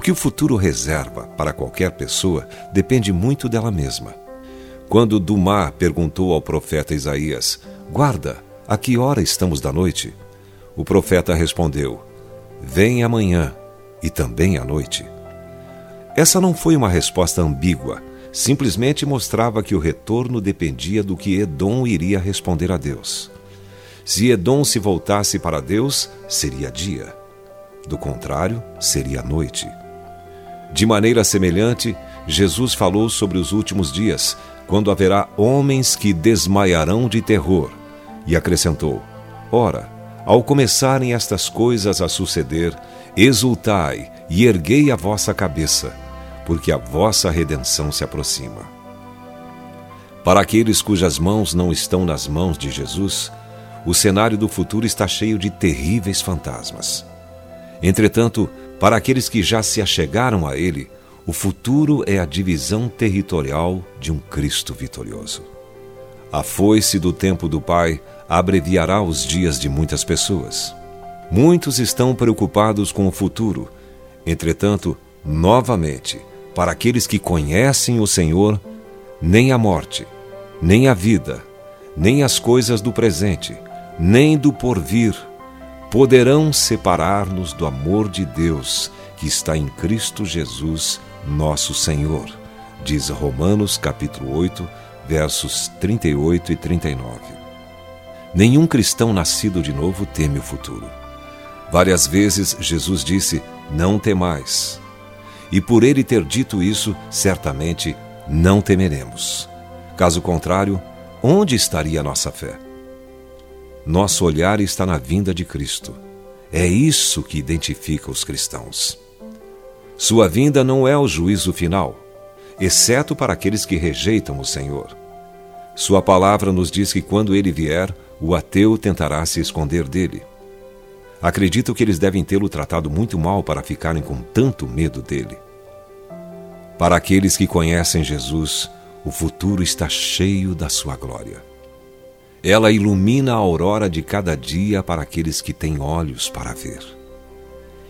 que o futuro reserva para qualquer pessoa depende muito dela mesma. Quando Dumá perguntou ao profeta Isaías: Guarda, a que hora estamos da noite? O profeta respondeu: Vem amanhã e também à noite. Essa não foi uma resposta ambígua, simplesmente mostrava que o retorno dependia do que Edom iria responder a Deus. Se Edom se voltasse para Deus, seria dia. Do contrário, seria noite. De maneira semelhante, Jesus falou sobre os últimos dias, quando haverá homens que desmaiarão de terror, e acrescentou: Ora, ao começarem estas coisas a suceder, exultai e erguei a vossa cabeça, porque a vossa redenção se aproxima. Para aqueles cujas mãos não estão nas mãos de Jesus, o cenário do futuro está cheio de terríveis fantasmas. Entretanto, para aqueles que já se achegaram a Ele, o futuro é a divisão territorial de um Cristo vitorioso. A foice do tempo do Pai abreviará os dias de muitas pessoas. Muitos estão preocupados com o futuro. Entretanto, novamente, para aqueles que conhecem o Senhor, nem a morte, nem a vida, nem as coisas do presente, nem do porvir poderão separar-nos do amor de Deus que está em Cristo Jesus, nosso Senhor. Diz Romanos capítulo 8, versos 38 e 39. Nenhum cristão nascido de novo teme o futuro. Várias vezes Jesus disse: Não temais. E por ele ter dito isso, certamente não temeremos. Caso contrário, onde estaria a nossa fé? Nosso olhar está na vinda de Cristo. É isso que identifica os cristãos. Sua vinda não é o juízo final, exceto para aqueles que rejeitam o Senhor. Sua palavra nos diz que quando ele vier, o ateu tentará se esconder dele. Acredito que eles devem tê-lo tratado muito mal para ficarem com tanto medo dele. Para aqueles que conhecem Jesus, o futuro está cheio da sua glória. Ela ilumina a aurora de cada dia para aqueles que têm olhos para ver.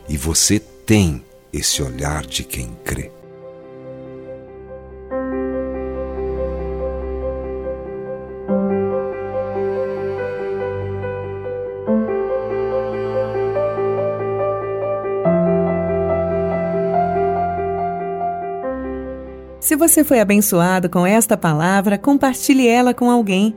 E você tem esse olhar de quem crê. Se você foi abençoado com esta palavra, compartilhe ela com alguém.